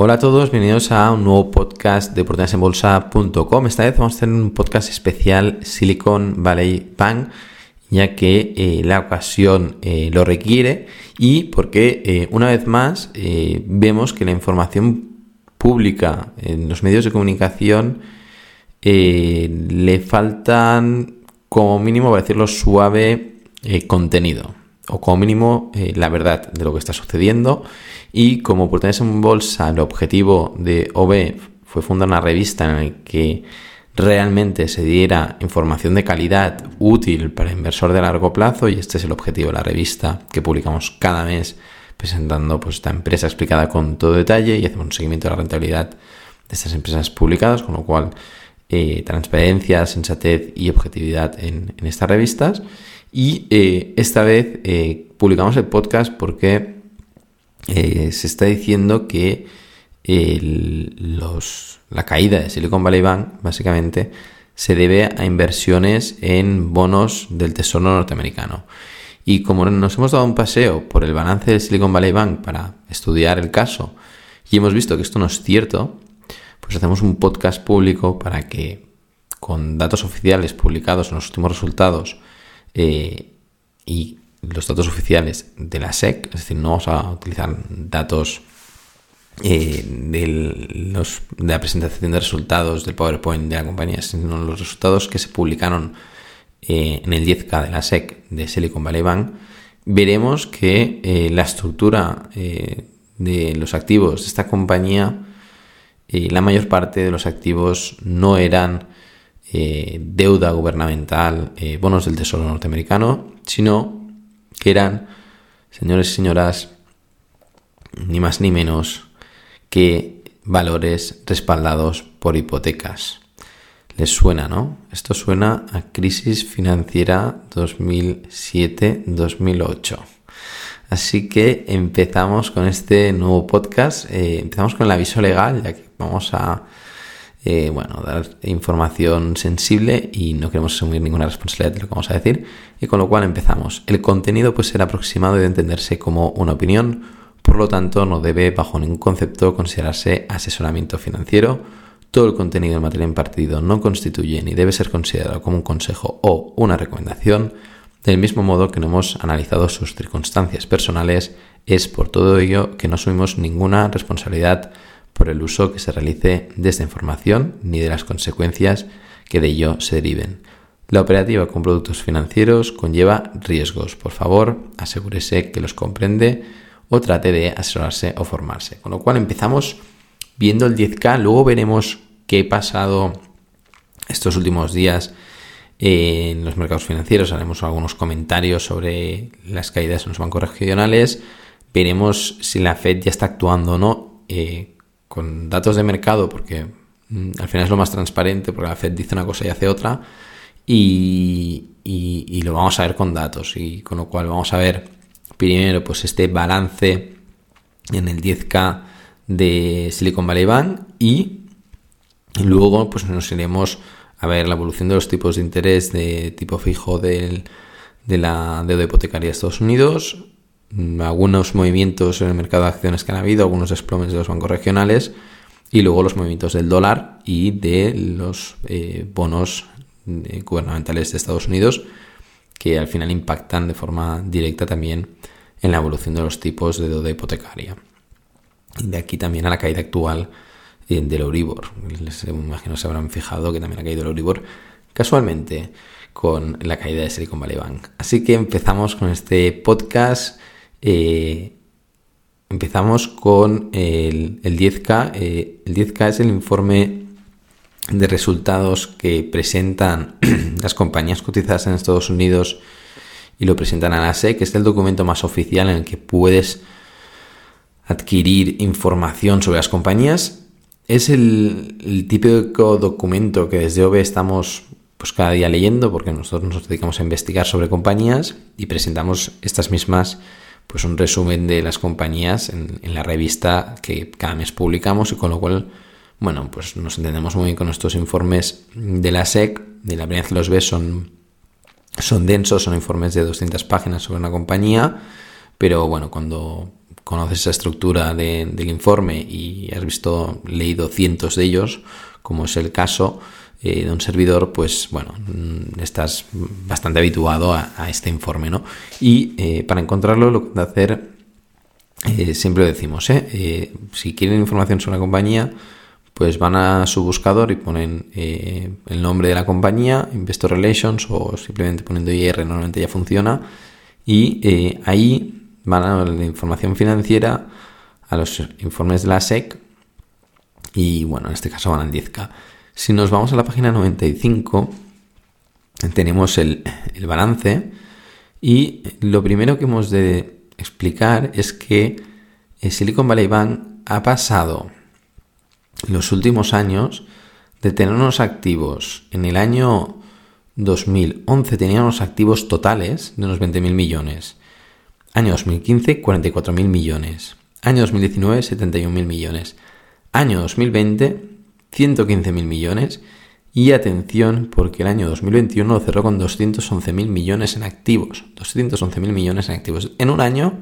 Hola a todos, bienvenidos a un nuevo podcast de oportunidadesenbolsa.com. Esta vez vamos a tener un podcast especial Silicon Valley Bank, ya que eh, la ocasión eh, lo requiere y porque eh, una vez más vemos que la información pública en los medios de comunicación le faltan como mínimo, para decirlo suave, contenido o como mínimo la verdad de lo que está sucediendo. Y como oportunidades en bolsa, el objetivo de OB fue fundar una revista en la que realmente se diera información de calidad útil para inversor de largo plazo y este es el objetivo de la revista que publicamos cada mes presentando pues esta empresa explicada con todo detalle y hacemos un seguimiento de la rentabilidad de estas empresas publicadas con lo cual eh, transparencia, sensatez y objetividad en, estas revistas y eh, esta vez eh, publicamos el podcast porque se está diciendo que la caída de Silicon Valley Bank básicamente se debe a inversiones en bonos del Tesoro norteamericano. Y como nos hemos dado un paseo por el balance de Silicon Valley Bank para estudiar el caso y hemos visto que esto no es cierto, pues hacemos un podcast público para que con datos oficiales publicados en los últimos resultados eh, y los datos oficiales de la SEC, es decir, no vamos a utilizar datos eh, de, la presentación de resultados del PowerPoint de la compañía, sino los resultados que se publicaron eh, en el 10K de la SEC de Silicon Valley Bank, veremos que la estructura de los activos de esta compañía, la mayor parte de los activos no eran deuda gubernamental, bonos del Tesoro norteamericano, sino que eran, señores y señoras, ni más ni menos que valores respaldados por hipotecas. Les suena, ¿no? Esto suena a crisis financiera 2007-2008. Así que empezamos con este nuevo podcast. Eh, empezamos con el aviso legal, ya que vamos a eh, bueno, dar información sensible y no queremos asumir ninguna responsabilidad de lo que vamos a decir. Y con lo cual empezamos. El contenido puede ser aproximado y de entenderse como una opinión, por lo tanto no debe bajo ningún concepto considerarse asesoramiento financiero. Todo el contenido en materia impartido no constituye ni debe ser considerado como un consejo o una recomendación. Del mismo modo que no hemos analizado sus circunstancias personales, es por todo ello que no asumimos ninguna responsabilidad por el uso que se realice de esta información ni de las consecuencias que de ello se deriven. La operativa con productos financieros conlleva riesgos. Por favor, asegúrese que los comprende o trate de asesorarse o formarse. Con lo cual empezamos viendo el 10K, luego veremos qué ha pasado estos últimos días en los mercados financieros, haremos algunos comentarios sobre las caídas en los bancos regionales, veremos si la Fed ya está actuando o no. Eh, con datos de mercado, porque mm, al final es lo más transparente, porque la Fed dice una cosa y hace otra, y, lo vamos a ver con datos, y con lo cual vamos a ver primero pues este balance en el 10K de Silicon Valley Bank y luego pues nos iremos a ver la evolución de los tipos de interés de tipo fijo de la deuda hipotecaria de Estados Unidos, Mm, algunos movimientos en el mercado de acciones que han habido, algunos desplomes de los bancos regionales y luego los movimientos del dólar y de los eh, bonos eh, gubernamentales de Estados Unidos que al final impactan de forma directa también en la evolución de los tipos de deuda hipotecaria. Y de aquí también a la caída actual del Euribor. Les imagino se habrán fijado que también ha caído el Euribor casualmente con la caída de Silicon Valley Bank. Así que empezamos con este podcast eh, empezamos con el, 10K. Eh, el 10K es el informe de resultados que presentan las compañías cotizadas en Estados Unidos y lo presentan a la SEC. Es el documento más oficial en el que puedes adquirir información sobre las compañías. Es el, típico documento que desde OVE estamos pues cada día leyendo porque nosotros nos dedicamos a investigar sobre compañías y presentamos estas mismas pues un resumen de las compañías en, la revista que cada mes publicamos y con lo cual, bueno, pues nos entendemos muy bien con estos informes de la SEC, de la primera los ves son, son densos, son informes de 200 páginas sobre una compañía, pero bueno, cuando conoces esa estructura del informe y has visto, leído cientos de ellos, como es el caso eh, de un servidor, pues bueno, mm, estás bastante habituado a, este informe, ¿no? Y eh, para encontrarlo lo que hacer, eh, siempre decimos, si quieren información sobre la compañía, pues van a su buscador y ponen el nombre de la compañía, Investor Relations o simplemente poniendo IR normalmente ya funciona y ahí van a la información financiera, a los informes de la SEC y bueno, en este caso van al 10K. Si nos vamos a la página 95, tenemos el, balance y lo primero que hemos de explicar es que Silicon Valley Bank ha pasado los últimos años de tener unos activos. En el año 2011 tenían unos activos totales de unos 20.000 millones. Año 2015, 44.000 millones. Año 2019, 71.000 millones. Año 2020, 115.000 millones y atención porque el año 2021 lo cerró con 211.000 millones en activos. 211.000 millones en activos. En un año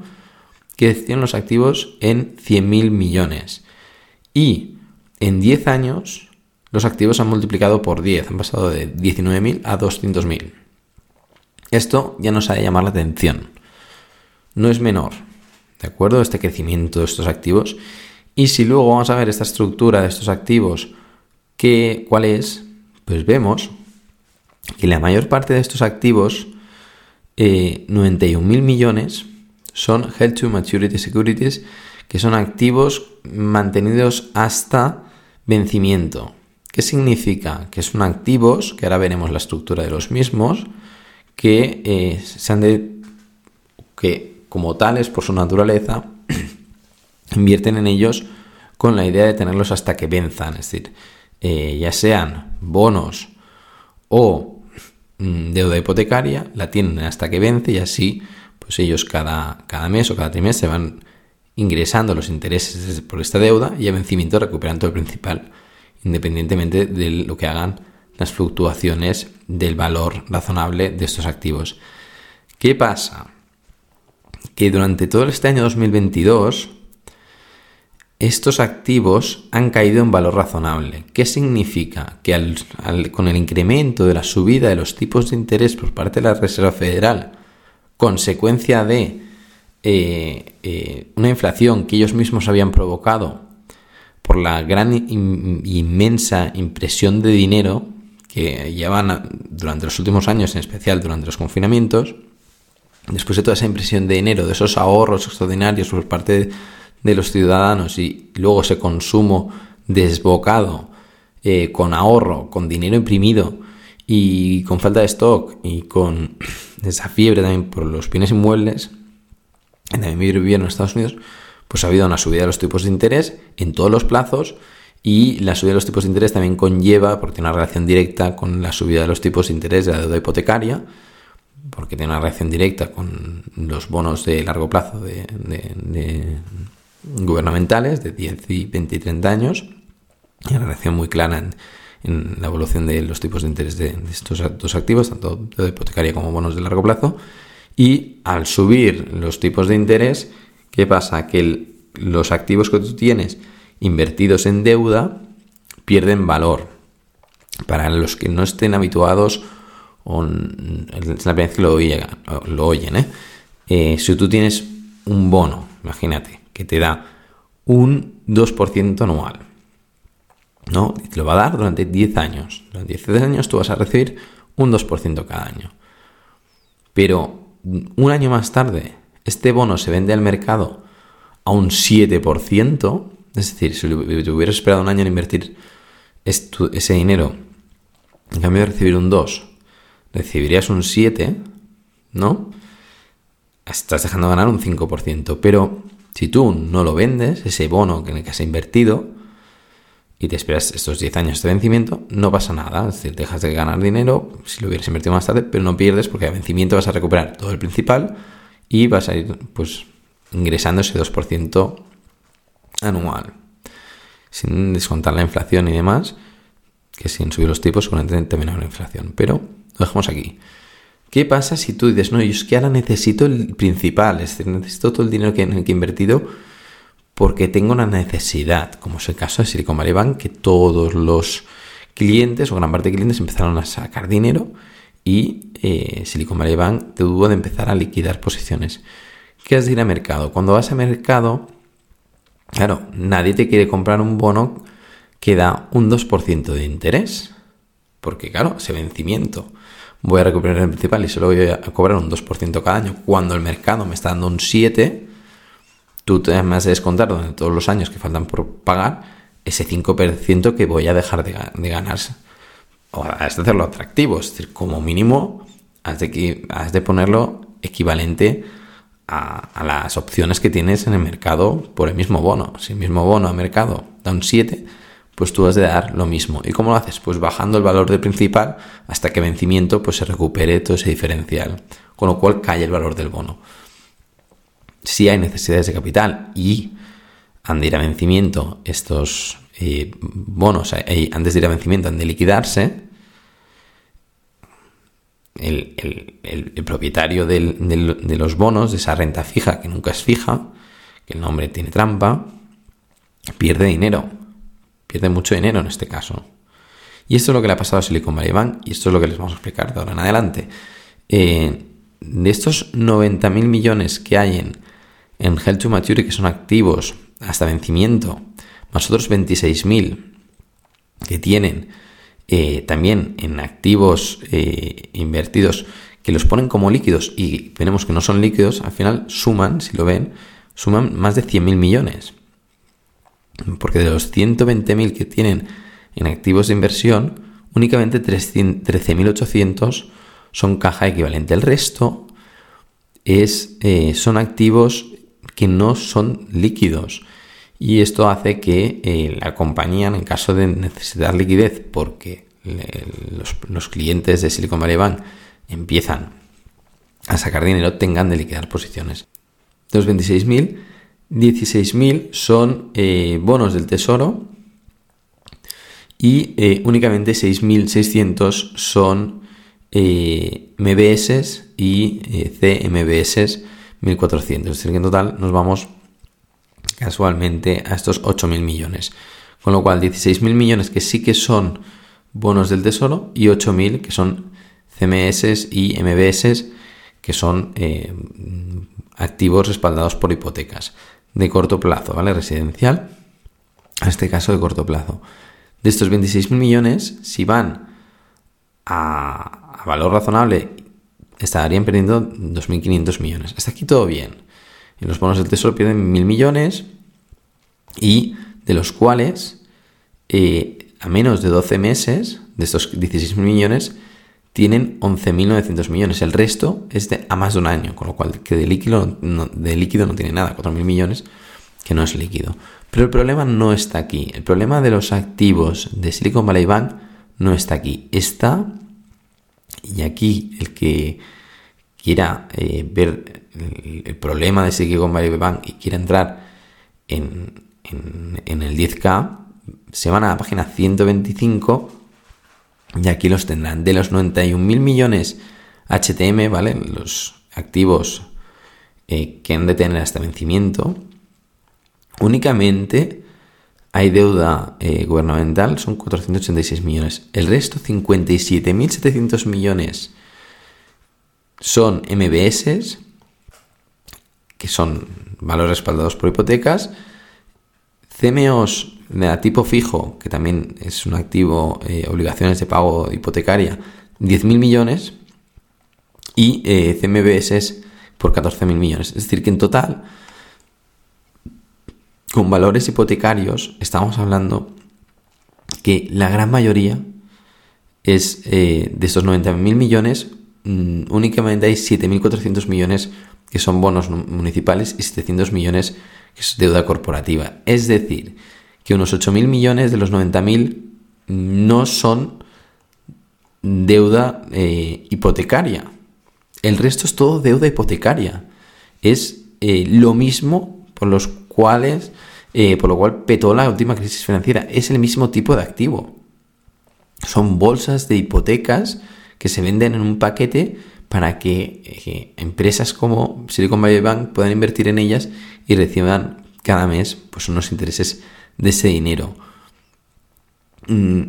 que los activos en 100.000 millones. Y en 10 años los activos han multiplicado por 10. Han pasado de 19.000 a 200.000. Esto ya nos ha de llamar la atención. No es menor. ¿De acuerdo? Este crecimiento de estos activos. Y si luego vamos a ver esta estructura de estos activos ¿Qué, ¿Cuál es? Pues vemos que la mayor parte de estos activos, eh, 91.000 millones, son Held to Maturity Securities, que son activos mantenidos hasta vencimiento. ¿Qué significa? Que son activos, que ahora veremos la estructura de los mismos, que eh, se han de, que como tales por su naturaleza invierten en ellos con la idea de tenerlos hasta que venzan, es decir, eh, ya sean bonos o mm, deuda hipotecaria, la tienen hasta que vence y así pues ellos cada, cada mes o cada trimestre van ingresando los intereses por esta deuda y a vencimiento recuperan todo el principal, independientemente de lo que hagan las fluctuaciones del valor razonable de estos activos. ¿Qué pasa? Que durante todo este año 2022 estos activos han caído en valor razonable. ¿Qué significa? Que con el incremento de la subida de los tipos de interés por parte de la Reserva Federal, consecuencia de eh, eh, una inflación que ellos mismos habían provocado por la gran inmensa impresión de dinero que llevan durante los últimos años, en especial durante los confinamientos, después de toda esa impresión de dinero, de esos ahorros extraordinarios por parte de los ciudadanos y luego ese consumo desbocado, eh, con ahorro, con dinero imprimido y con falta de stock y con esa fiebre también por los bienes inmuebles, también viviendo en Estados Unidos, pues ha habido una subida de los tipos de interés en todos los plazos y la subida de los tipos de interés también conlleva, porque tiene una relación directa con la subida de los tipos de interés de la deuda hipotecaria, porque tiene una relación directa con los bonos de largo plazo de, gubernamentales de 10 y 20 y 30 años y una relación muy clara en, la evolución de los tipos de interés de, estos dos activos, tanto de hipotecaria como bonos de largo plazo. Y al subir los tipos de interés, ¿qué pasa? Que los activos que tú tienes invertidos en deuda pierden valor. Para los que no estén habituados, o es la primera vez que lo, lo oyen, ¿eh? Eh, si tú tienes un bono, imagínate, que te da un 2% anual. ¿No? te lo va a dar durante 10 años. Durante 10 años tú vas a recibir un 2% cada año. Pero un año más tarde, este bono se vende al mercado a un 7%. Es decir, si te hubieras esperado un año en invertir ese dinero, en cambio de recibir un 2, recibirías un 7, ¿no? Estás dejando ganar un 5%. Pero si tú no lo vendes, ese bono en el que has invertido, y te esperas estos 10 años de vencimiento, no pasa nada. Es decir, dejas de ganar dinero si lo hubieras invertido más tarde, pero no pierdes porque a vencimiento vas a recuperar todo el principal y vas a ir pues ingresando ese 2% anual. Sin descontar la inflación y demás, que sin subir los tipos seguramente terminará la inflación. Pero lo dejamos aquí. ¿Qué pasa si tú dices, no, yo es que ahora necesito el principal, es decir, necesito todo el dinero que, que he invertido porque tengo una necesidad, como es el caso de Silicon Valley Bank, que todos los clientes o gran parte de clientes empezaron a sacar dinero y eh, Silicon Valley Bank tuvo de empezar a liquidar posiciones. ¿Qué has de ir a mercado? Cuando vas a mercado, claro, nadie te quiere comprar un bono que da un 2% de interés. Porque claro, ese vencimiento voy a recuperar el principal y solo voy a cobrar un 2% cada año, cuando el mercado me está dando un 7%, tú te vas a descontar durante todos los años que faltan por pagar ese 5% que voy a dejar de, de ganarse. O has de hacerlo atractivo, es decir, como mínimo has de, has de ponerlo equivalente a, a, las opciones que tienes en el mercado por el mismo bono. Si el mismo bono a mercado da un 7, pues tú has de dar lo mismo. ¿Y cómo lo haces? Pues bajando el valor del principal hasta que vencimiento pues se recupere todo ese diferencial, con lo cual cae el valor del bono. Si hay necesidades de capital y han de ir a vencimiento estos eh, bonos, eh, antes de ir a vencimiento han de liquidarse, el, propietario de los bonos, de esa renta fija que nunca es fija, que el nombre tiene trampa, pierde dinero Pierde mucho dinero en este caso. Y esto es lo que le ha pasado a Silicon Valley Bank y esto es lo que les vamos a explicar de ahora en adelante. Eh, de estos 90.000 millones que hay en, en Held to Maturity, que son activos hasta vencimiento, más otros 26.000 que tienen eh, también en activos eh, invertidos que los ponen como líquidos y veremos que no son líquidos, al final suman, si lo ven, suman más de 100.000 millones. Porque de los 120.000 que tienen en activos de inversión, únicamente 13.800 son caja equivalente. El resto es, eh, son activos que no son líquidos. Y esto hace que eh, la compañía, en caso de necesitar liquidez, porque los, clientes de Silicon Valley Bank empiezan a sacar dinero, tengan de liquidar posiciones. De los 26.000, 16.000 son eh, bonos del tesoro y eh, únicamente 6.600 son eh, MBS y CMBS 1.400. Es decir, que en total nos vamos casualmente a estos 8.000 millones. Con lo cual, 16.000 millones que sí que son bonos del tesoro y 8.000 que son CMS y MBS que son activos respaldados por hipotecas de corto plazo, ¿vale? Residencial, en este caso de corto plazo. De estos 26.000 millones, si van a, valor razonable, estarían perdiendo 2.500 millones. Hasta aquí todo bien. En los bonos del tesoro pierden 1.000 millones y de los cuales eh, a menos de 12 meses, de estos 16.000 millones, tienen 11.900 millones. El resto es de a más de un año, con lo cual que de líquido no, de líquido no tiene nada, 4.000 millones que no es líquido. Pero el problema no está aquí. El problema de los activos de Silicon Valley Bank no está aquí. Está, y aquí el que quiera eh, ver el, problema de Silicon Valley Bank y quiera entrar en, en, en el 10K, se van a la página 125 y aquí los tendrán. De los 91.000 millones HTM, ¿vale? Los activos eh, que han de tener hasta vencimiento, únicamente hay deuda eh, gubernamental, son 486 millones. El resto, 57.700 millones, son MBS, que son valores respaldados por hipotecas, CMOs tipo fijo, que también es un activo, eh, obligaciones de pago hipotecaria, 10.000 millones y eh, CMBS por 14.000 millones. Es decir, que en total, con valores hipotecarios, estamos hablando que la gran mayoría es eh, de estos 90.000 millones, mm, únicamente hay 7.400 millones que son bonos municipales y 700 millones que es deuda corporativa. Es decir, que unos 8.000 millones de los 90.000 no son deuda eh, hipotecaria. El resto es todo deuda hipotecaria. Es eh, lo mismo por los cuales, eh, por lo cual petó la última crisis financiera. Es el mismo tipo de activo. Son bolsas de hipotecas que se venden en un paquete para que eh, empresas como Silicon Valley Bank puedan invertir en ellas y reciban cada mes pues, unos intereses de ese dinero. Mm,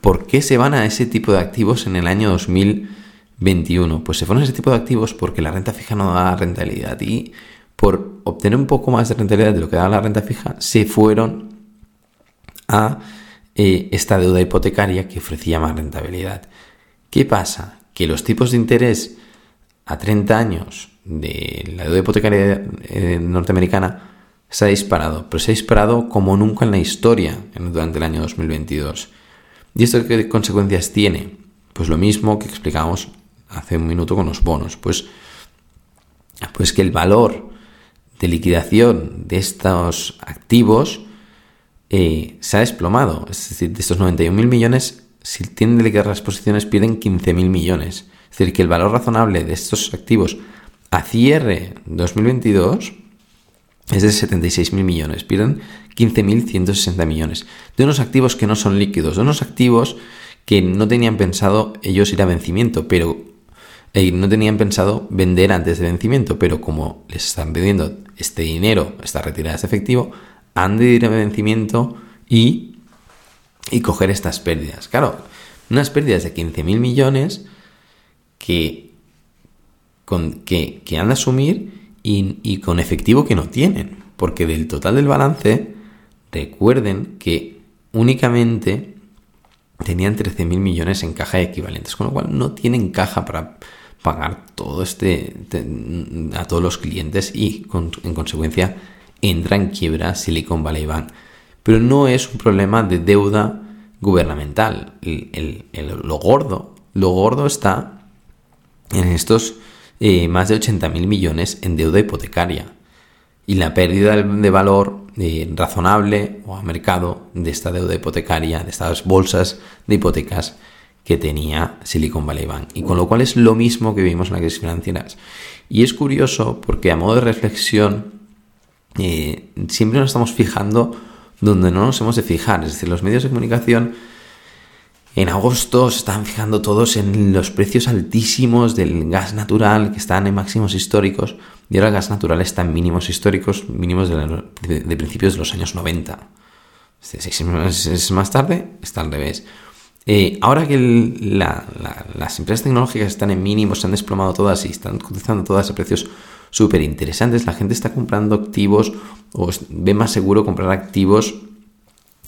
¿Por qué se van a ese tipo de activos en el año 2021? Pues se fueron a ese tipo de activos porque la renta fija no da rentabilidad y por obtener un poco más de rentabilidad de lo que da la renta fija, se fueron a eh, esta deuda hipotecaria que ofrecía más rentabilidad. ¿Qué pasa? Que los tipos de interés a 30 años de la deuda hipotecaria eh, norteamericana se ha disparado, pero se ha disparado como nunca en la historia durante el año 2022. ¿Y esto qué consecuencias tiene? Pues lo mismo que explicamos hace un minuto con los bonos. Pues, pues que el valor de liquidación de estos activos eh, se ha desplomado. Es decir, de estos 91.000 millones, si tienen de liquidar las posiciones, pierden 15.000 millones. Es decir, que el valor razonable de estos activos a cierre 2022 es de 76.000 millones, pierden 15.160 millones. De unos activos que no son líquidos, de unos activos que no tenían pensado ellos ir a vencimiento, pero eh, no tenían pensado vender antes de vencimiento, pero como les están pidiendo este dinero, esta retirada de efectivo, han de ir a vencimiento y, y coger estas pérdidas. Claro, unas pérdidas de 15.000 millones que, con, que, que han de asumir y, con efectivo que no tienen. Porque del total del balance, recuerden que únicamente tenían 13.000 millones en caja de equivalentes, con lo cual no tienen caja para pagar todo este a todos los clientes y en consecuencia entra en quiebra Silicon Valley Bank. Pero no es un problema de deuda gubernamental. lo gordo, lo gordo está en estos eh, más de 80.000 millones en deuda hipotecaria y la pérdida de valor eh, razonable o a mercado de esta deuda hipotecaria, de estas bolsas de hipotecas que tenía Silicon Valley Bank. Y con lo cual es lo mismo que vimos en la crisis financiera. Y es curioso porque a modo de reflexión eh, siempre nos estamos fijando donde no nos hemos de fijar. Es decir, los medios de comunicación en agosto se estaban fijando todos en los precios altísimos del gas natural que están en máximos históricos y ahora el gas natural está en mínimos históricos, mínimos de, principios de los años 90. Seis meses más tarde está al revés. Eh, ahora que las empresas tecnológicas están en mínimos, se han desplomado todas y están cotizando todas a precios súper interesantes, la gente está comprando activos o ve más seguro comprar activos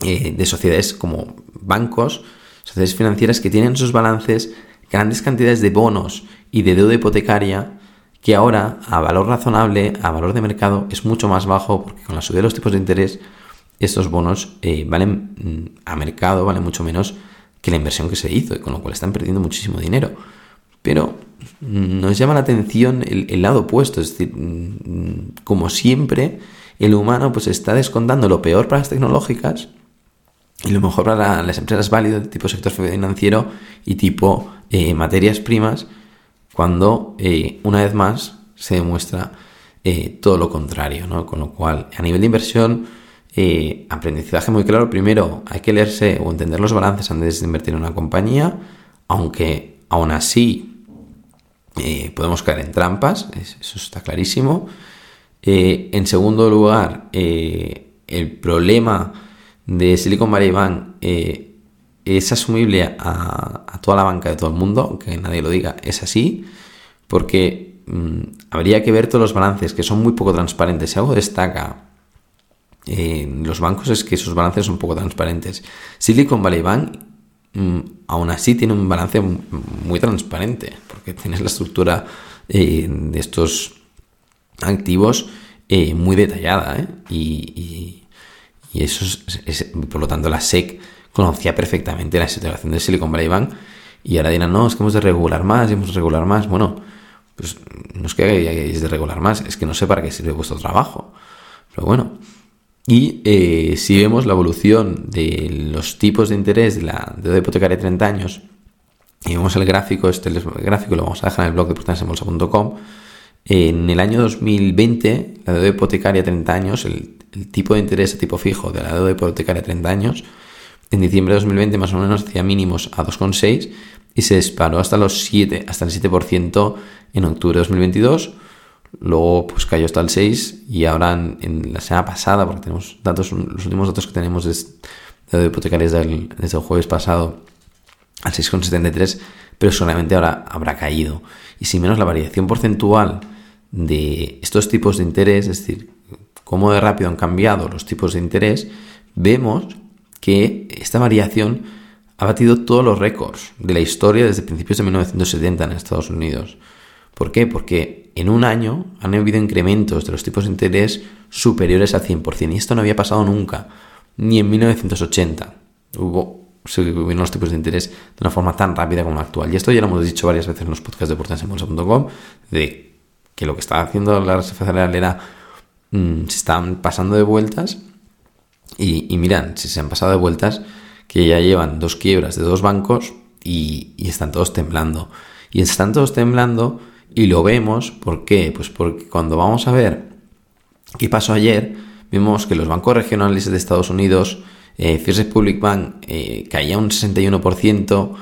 eh, de sociedades como bancos, sociedades financieras que tienen en sus balances grandes cantidades de bonos y de deuda hipotecaria que ahora a valor razonable, a valor de mercado, es mucho más bajo porque con la subida de los tipos de interés estos bonos eh, valen mm, a mercado, valen mucho menos que la inversión que se hizo y con lo cual están perdiendo muchísimo dinero. Pero mm, nos llama la atención el, lado opuesto, es decir, mm, como siempre, el humano pues está descontando lo peor para las tecnológicas y lo mejor para las empresas válidas de tipo sector financiero y tipo eh, materias primas, cuando eh, una vez más se demuestra eh, todo lo contrario, ¿no? Con lo cual, a nivel de inversión, aprendizaje muy claro. Primero, hay que leerse o entender los balances antes de invertir en una compañía, aunque aún así podemos caer en trampas, eso está clarísimo. en segundo lugar, el problema de Silicon Valley Bank eh, es asumible a, toda la banca de todo el mundo, aunque nadie lo diga, es así, porque mm, habría que ver todos los balances que son muy poco transparentes. Si algo destaca en los bancos es que sus balances son poco transparentes. Silicon Valley Bank mm, aún así tiene un balance muy transparente, porque tienes la estructura eh, de estos activos eh, muy detallada y y eso es, por lo tanto, la SEC conocía perfectamente la situación de Silicon Valley Bank. Y ahora dirán, no, es que hemos de regular más, y hemos de regular más. Bueno, pues no es que hayáis de regular más, es que no sé para qué sirve vuestro trabajo. Pero bueno. Y eh, si vemos la evolución de los tipos de interés de la deuda hipotecaria de 30 años, y vemos el gráfico, este el gráfico lo vamos a dejar en el blog de bolsa.com en el año 2020, la deuda hipotecaria de 30 años, el, tipo de interés a tipo fijo de la deuda hipotecaria de 30 años, en diciembre de 2020 más o menos hacía mínimos a 2,6 y se disparó hasta los 7, hasta el 7% en octubre de 2022. Luego pues cayó hasta el 6 y ahora en, la semana pasada, porque tenemos datos, los últimos datos que tenemos de, hipotecarias del, desde el jueves pasado al 6,73, pero solamente ahora habrá caído. Y si menos la variación porcentual de estos tipos de interés, es decir, cómo de rápido han cambiado los tipos de interés, vemos que esta variación ha batido todos los récords de la historia desde principios de 1970 en Estados Unidos. ¿Por qué? Porque en un año han habido incrementos de los tipos de interés superiores al 100%. Y esto no había pasado nunca, ni en 1980. Hubo subieron los tipos de interés de una forma tan rápida como la actual. Y esto ya lo hemos dicho varias veces en los podcasts de portasenbolsa.com, de que lo que está haciendo la Reserva Federal era mm, se están pasando de vueltas y, y miran, si se han pasado de vueltas, que ya llevan dos quiebras de dos bancos y, están todos temblando. Y están todos temblando y lo vemos, ¿por qué? Pues porque cuando vamos a ver qué pasó ayer, vimos que los bancos regionales de Estados Unidos, eh, First Republic Bank eh, caía un 61%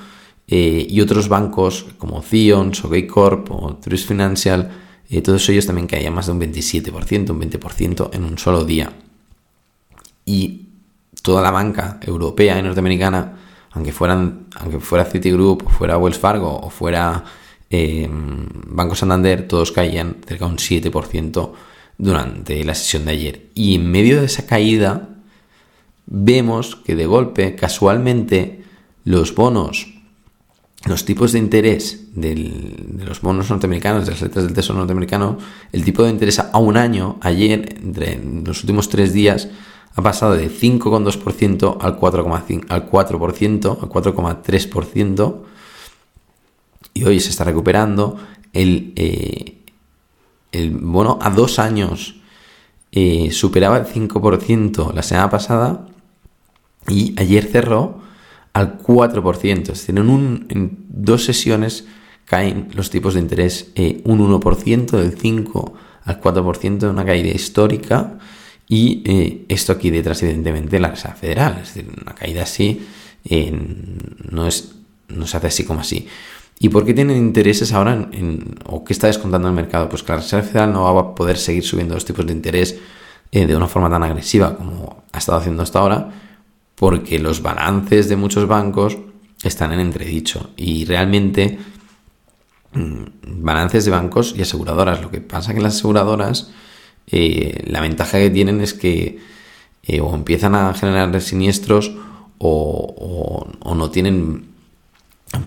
eh, y otros bancos como Zions o Gay Corp o Trust Financial, eh, todos ellos también caían más de un 27%, un 20% en un solo día. Y toda la banca europea y norteamericana, aunque fueran, aunque fuera Citigroup, fuera Wells Fargo, o fuera eh, Banco Santander, todos caían cerca de un 7% durante la sesión de ayer. Y en medio de esa caída, vemos que de golpe, casualmente, los bonos, los tipos de interés de los bonos norteamericanos, de las letras del Tesoro norteamericano, el tipo de interés a un año, ayer, entre los últimos tres días, ha pasado de 5,2% al 4,5%, al 4%, al 4,3%, y hoy se está recuperando. El, eh, el bono a dos años eh, superaba el 5% la semana pasada y ayer cerró al 4%. Es decir, en, un, en dos sesiones caen los tipos de interés eh, un 1%, del 5 al 4%, una caída histórica y eh, esto aquí detrás, evidentemente, la Reserva Federal. Es decir, una caída así no, es, no se hace así como así. ¿Y por qué tienen intereses ahora en, o qué está descontando el mercado? Pues que la Reserva Federal no va a poder seguir subiendo los tipos de interés eh, de una forma tan agresiva como ha estado haciendo hasta ahora, porque los balances de muchos bancos están en entredicho y realmente mm, balances de bancos y aseguradoras. Lo que pasa que las aseguradoras eh, la ventaja que tienen es que eh, o empiezan a generar siniestros o, no tienen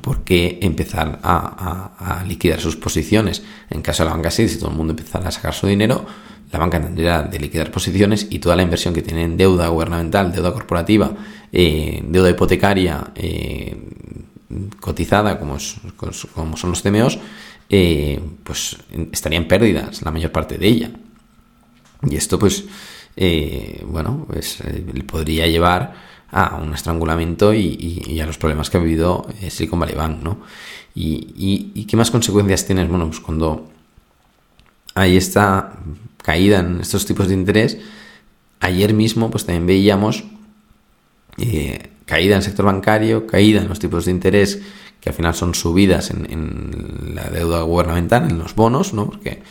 por qué empezar a, liquidar sus posiciones. En caso de la banca sí, si todo el mundo empezara a sacar su dinero, la banca tendría de liquidar posiciones y toda la inversión que tiene en deuda gubernamental, deuda corporativa, eh, deuda hipotecaria cotizada, como, como, son los CMOs, pues estarían pérdidas la mayor parte de ella. Y esto, pues, eh, bueno, pues, eh, podría llevar a un estrangulamiento y, a los problemas que ha vivido eh, Silicon Valley Bank, ¿no? Y, qué más consecuencias tienes? Bueno, pues cuando hay esta caída en estos tipos de interés, ayer mismo, pues también veíamos caída en el sector bancario, caída en los tipos de interés, que al final son subidas en, la deuda gubernamental, en los bonos, ¿no? Porque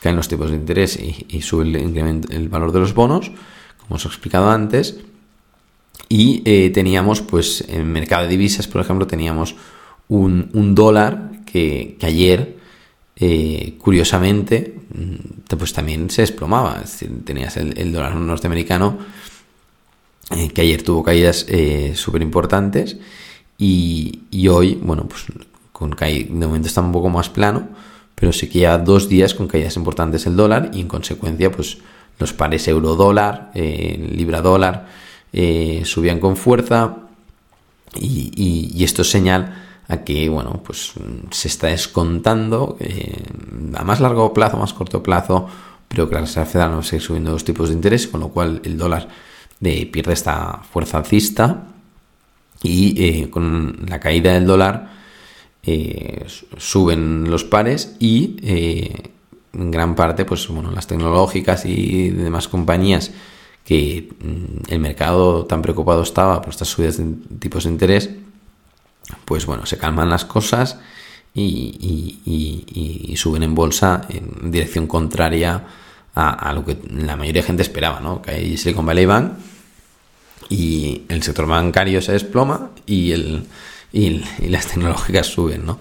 caen los tipos de interés y, sube el, valor de los bonos, como os he explicado antes. Y eh, teníamos, pues, en el mercado de divisas, por ejemplo, teníamos un, dólar que, ayer, eh, curiosamente, mm, pues también se desplomaba. tenías el, dólar norteamericano eh, que ayer tuvo caídas súper importantes y, y, hoy, bueno, pues con de momento está un poco más plano, pero sí que dos días con caídas importantes el dólar y en consecuencia pues los pares euro-dólar, eh, libra-dólar eh, subían con fuerza y, esto es señal a que bueno pues se está descontando eh, a más largo plazo, más corto plazo, pero que la Reserva Federal no va a seguir subiendo los tipos de interés, con lo cual el dólar pierde esta fuerza alcista y con la caída del dólar eh, suben los pares y eh, en gran parte, pues bueno, las tecnológicas y demás compañías que mm, el mercado tan preocupado estaba por estas subidas de tipos de interés, pues bueno, se calman las cosas y, suben en bolsa en dirección contraria a, lo que la mayoría de gente esperaba, ¿no? Que hay Silicon Valley y el sector bancario se desploma y, el, y, las tecnológicas suben, ¿no?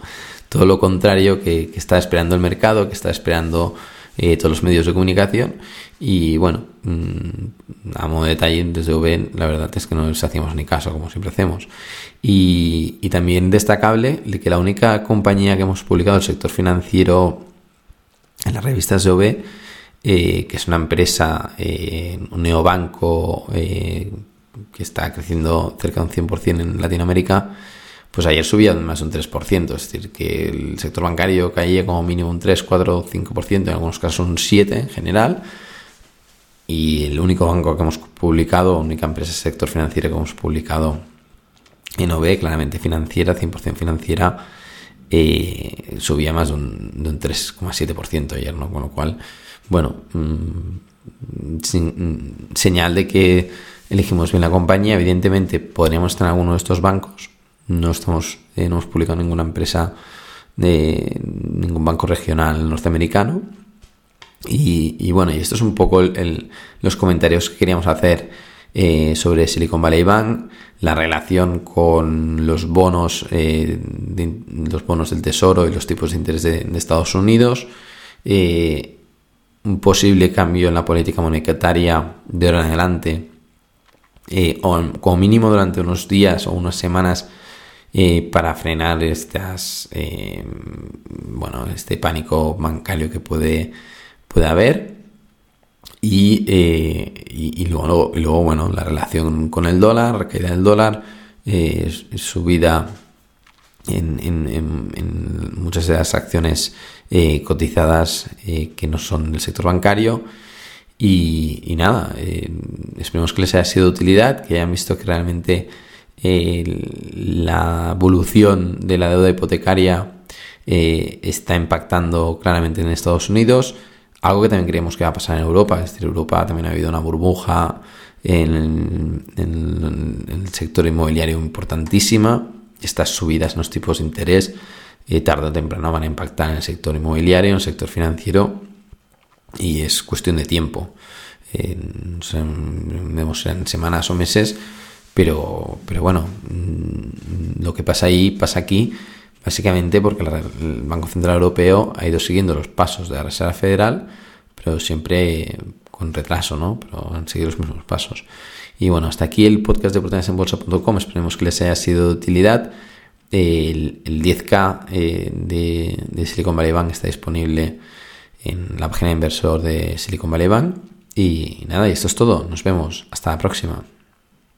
Todo lo contrario que, que está esperando el mercado, que está esperando eh, todos los medios de comunicación. Y bueno, mm, a modo de detalle, desde V, la verdad es que no les hacíamos ni caso, como siempre hacemos. Y, y también destacable que la única compañía que hemos publicado el sector financiero en las revistas de OV, eh, que es una empresa, eh, un neobanco que está creciendo cerca de un 100% en Latinoamérica, pues ayer subía más de un 3%, es decir, que el sector bancario caía como mínimo un 3, 4, 5%, en algunos casos un 7% en general, y el único banco que hemos publicado, única empresa sector financiero que hemos publicado en OB, claramente financiera, 100% financiera, eh, subía más de un, un 3,7% ayer, ¿no? Con lo cual, bueno, mm, mm, señal de que elegimos bien la compañía, evidentemente podríamos estar en alguno de estos bancos, no estamos, eh, no hemos publicado ninguna empresa de ningún banco regional norteamericano. Y, bueno, y esto es un poco los comentarios que queríamos hacer eh, sobre Silicon Valley Bank, la relación con los bonos, eh, los bonos del Tesoro y los tipos de interés de, Estados Unidos, un posible cambio en la política monetaria de ahora en adelante, o como mínimo durante unos días o unas semanas eh, para frenar estas, eh, bueno, este pánico bancario que puede, puede haber. Y, eh, y, luego, luego, bueno, la relación con el dólar, caída del dólar, subida en, en, muchas de las acciones cotizadas que no son del sector bancario. Y, nada, esperemos que les haya sido de utilidad, que hayan visto que realmente la evolución de la deuda hipotecaria eh, está impactando claramente en Estados Unidos, algo que también creemos que va a pasar en Europa, es decir, Europa también ha habido una burbuja en, el sector inmobiliario importantísima, estas subidas en los tipos de interés eh, tarde o temprano van a impactar en el sector inmobiliario, en el sector financiero y es cuestión de tiempo. vemos en semanas o meses pero, pero bueno, mm, lo que pasa ahí pasa aquí básicamente porque el Banco Central Europeo ha ido siguiendo los pasos de la Reserva Federal, pero siempre con retraso, ¿no? Pero han seguido los mismos pasos. Y bueno, hasta aquí el podcast de oportunidadesenbolsa.com. Esperemos que les haya sido de utilidad. El, 10K eh, de, de, Silicon Valley Bank está disponible en la página de inversor de Silicon Valley Bank. Y nada, y esto es todo. Nos vemos. Hasta la próxima.